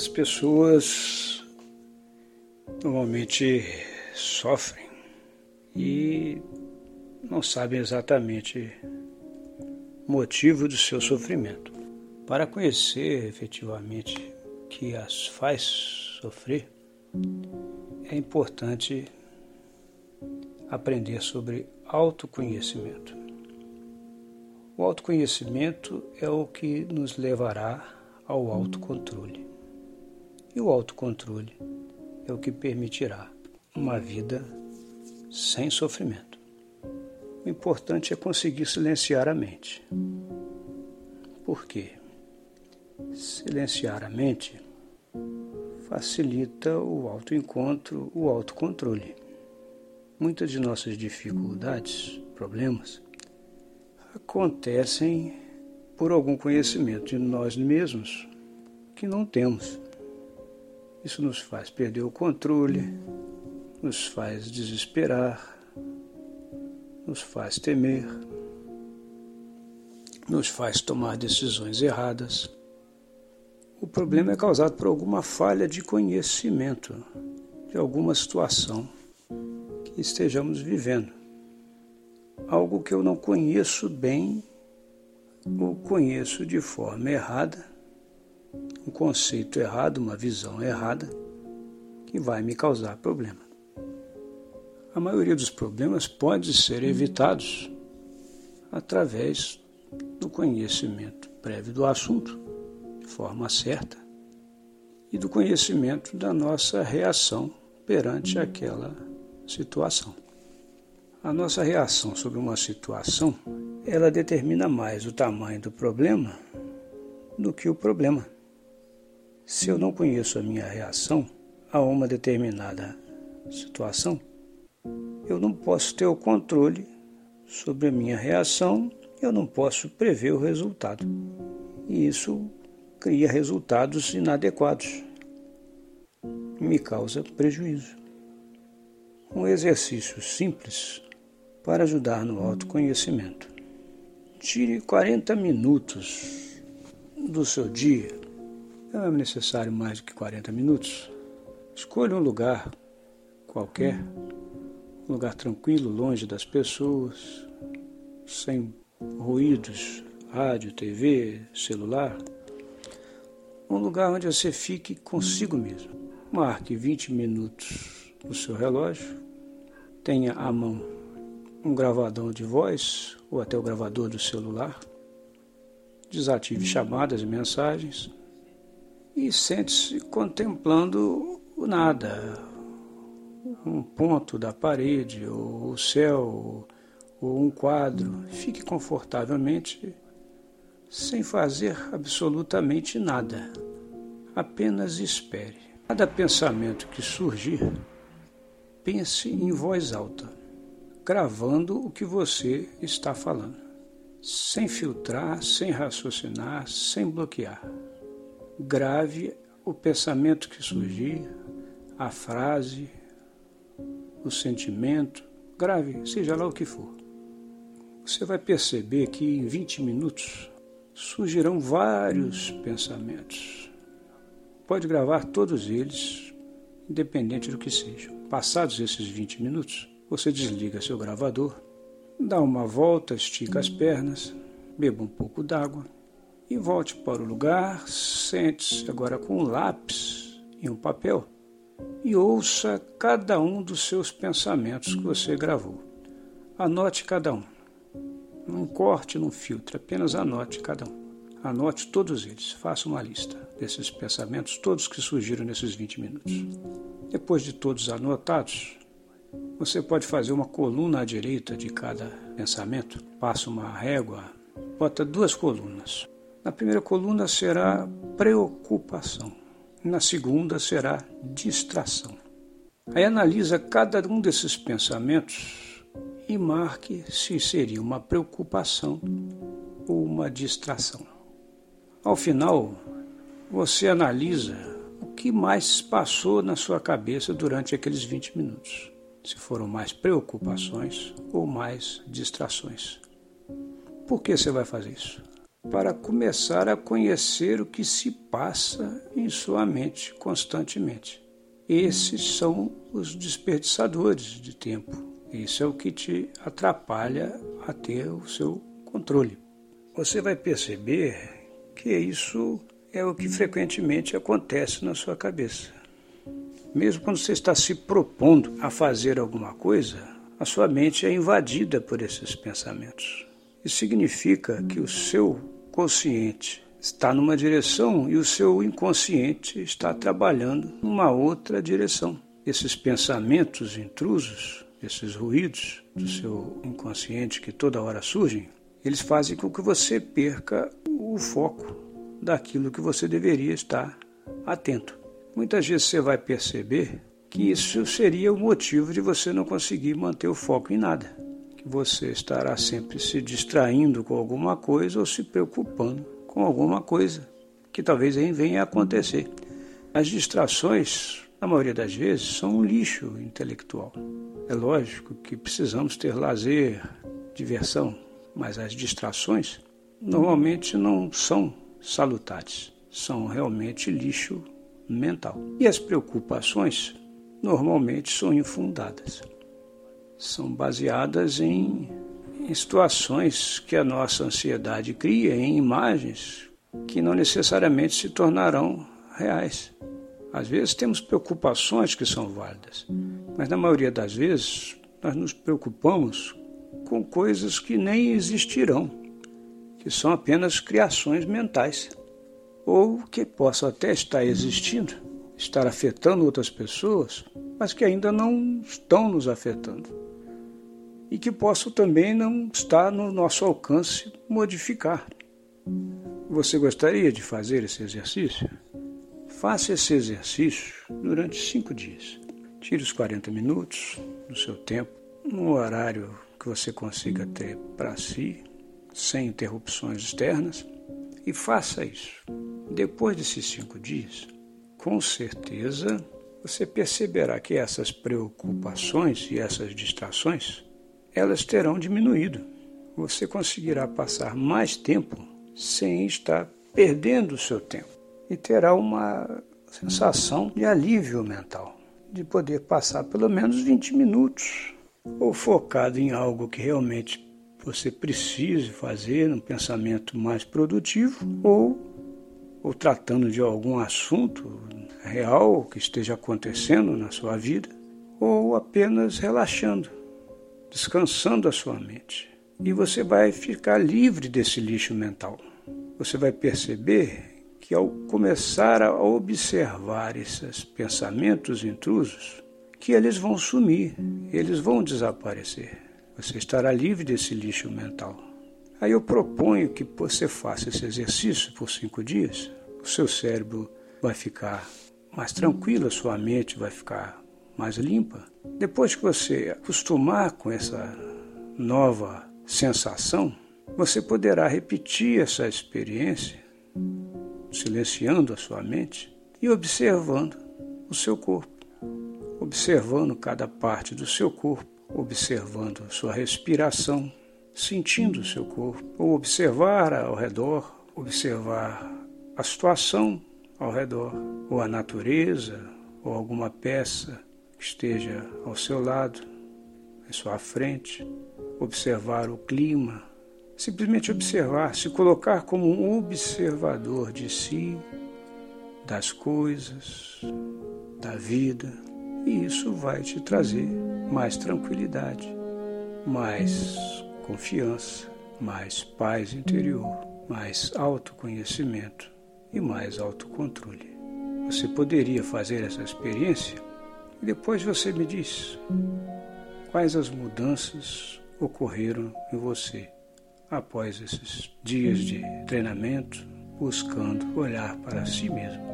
As pessoas normalmente sofrem e não sabem exatamente o motivo do seu sofrimento. Para conhecer efetivamente o que as faz sofrer, é importante aprender sobre autoconhecimento. O autoconhecimento é o que nos levará ao autocontrole. E o autocontrole é o que permitirá uma vida sem sofrimento. O importante é conseguir silenciar a mente. Por quê? Silenciar a mente facilita o autoencontro, o autocontrole. Muitas de nossas dificuldades, problemas, acontecem por algum conhecimento de nós mesmos que não temos. Isso nos faz perder o controle, nos faz desesperar, nos faz temer, nos faz tomar decisões erradas. O problema é causado por alguma falha de conhecimento de alguma situação que estejamos vivendo. Algo que eu não conheço bem ou conheço de forma errada um conceito errado, uma visão errada, que vai me causar problema. A maioria dos problemas pode ser evitados através do conhecimento prévio do assunto, de forma certa, e do conhecimento da nossa reação perante aquela situação. A nossa reação sobre uma situação, ela determina mais o tamanho do problema do que o problema. Se eu não conheço a minha reação a uma determinada situação, eu não posso ter o controle sobre a minha reação, eu não posso prever o resultado. E isso cria resultados inadequados. Me causa prejuízo. Um exercício simples para ajudar no autoconhecimento. Tire 40 minutos do seu dia não é necessário mais do que 40 minutos. Escolha um lugar qualquer, um lugar tranquilo, longe das pessoas, sem ruídos, rádio, TV, celular. Um lugar onde você fique consigo mesmo. Marque 20 minutos no seu relógio. Tenha à mão um gravador de voz ou até o gravador do celular. Desative chamadas e mensagens e sente-se contemplando o nada, um ponto da parede, ou o céu, ou um quadro. Fique confortavelmente, sem fazer absolutamente nada. Apenas espere. Cada pensamento que surgir, pense em voz alta, gravando o que você está falando, sem filtrar, sem raciocinar, sem bloquear grave o pensamento que surgir, a frase, o sentimento, grave, seja lá o que for. Você vai perceber que em 20 minutos surgirão vários pensamentos. Pode gravar todos eles, independente do que seja. Passados esses 20 minutos, você desliga seu gravador, dá uma volta, estica as pernas, beba um pouco d'água e volte para o lugar, sente-se agora com um lápis e um papel e ouça cada um dos seus pensamentos que você gravou. Anote cada um. Não corte, não filtre, apenas anote cada um. Anote todos eles, faça uma lista desses pensamentos, todos que surgiram nesses 20 minutos. Depois de todos anotados, você pode fazer uma coluna à direita de cada pensamento, passa uma régua, bota duas colunas. Na primeira coluna será preocupação, na segunda será distração. Aí analisa cada um desses pensamentos e marque se seria uma preocupação ou uma distração. Ao final, você analisa o que mais passou na sua cabeça durante aqueles 20 minutos. Se foram mais preocupações ou mais distrações. Por que você vai fazer isso? Para começar a conhecer o que se passa em sua mente constantemente. Esses são os desperdiçadores de tempo. Isso é o que te atrapalha a ter o seu controle. Você vai perceber que isso é o que frequentemente acontece na sua cabeça. Mesmo quando você está se propondo a fazer alguma coisa, a sua mente é invadida por esses pensamentos. Isso significa que o seu consciente está numa direção e o seu inconsciente está trabalhando numa outra direção. Esses pensamentos intrusos, esses ruídos do seu inconsciente que toda hora surgem, eles fazem com que você perca o foco daquilo que você deveria estar atento. Muitas vezes você vai perceber que isso seria o motivo de você não conseguir manter o foco em nada. Que você estará sempre se distraindo com alguma coisa ou se preocupando com alguma coisa que talvez aí venha a acontecer. As distrações, na maioria das vezes, são um lixo intelectual. É lógico que precisamos ter lazer, diversão, mas as distrações normalmente não são salutares, são realmente lixo mental. E as preocupações normalmente são infundadas. São baseadas em, em situações que a nossa ansiedade cria, em imagens que não necessariamente se tornarão reais. Às vezes temos preocupações que são válidas, mas na maioria das vezes nós nos preocupamos com coisas que nem existirão, que são apenas criações mentais, ou que possam até estar existindo, estar afetando outras pessoas, mas que ainda não estão nos afetando. E que possam também não estar no nosso alcance modificar. Você gostaria de fazer esse exercício? Faça esse exercício durante cinco dias. Tire os 40 minutos do seu tempo, no horário que você consiga ter para si, sem interrupções externas, e faça isso. Depois desses cinco dias, com certeza você perceberá que essas preocupações e essas distrações elas terão diminuído. Você conseguirá passar mais tempo sem estar perdendo o seu tempo e terá uma sensação de alívio mental, de poder passar pelo menos 20 minutos ou focado em algo que realmente você precise fazer, um pensamento mais produtivo, ou, ou tratando de algum assunto real que esteja acontecendo na sua vida, ou apenas relaxando, descansando a sua mente. E você vai ficar livre desse lixo mental. Você vai perceber que ao começar a observar esses pensamentos intrusos, que eles vão sumir, eles vão desaparecer. Você estará livre desse lixo mental. Aí eu proponho que você faça esse exercício por cinco dias. O seu cérebro vai ficar mais tranquilo, a sua mente vai ficar mais limpa. Depois que você acostumar com essa nova sensação, você poderá repetir essa experiência, silenciando a sua mente e observando o seu corpo observando cada parte do seu corpo, observando sua respiração, sentindo o seu corpo, ou observar ao redor, observar a situação ao redor, ou a natureza, ou alguma peça esteja ao seu lado, à sua frente, observar o clima, simplesmente observar, se colocar como um observador de si, das coisas, da vida e isso vai te trazer mais tranquilidade, mais confiança, mais paz interior, mais autoconhecimento e mais autocontrole. Você poderia fazer essa experiência e depois você me diz quais as mudanças ocorreram em você após esses dias de treinamento, buscando olhar para si mesmo.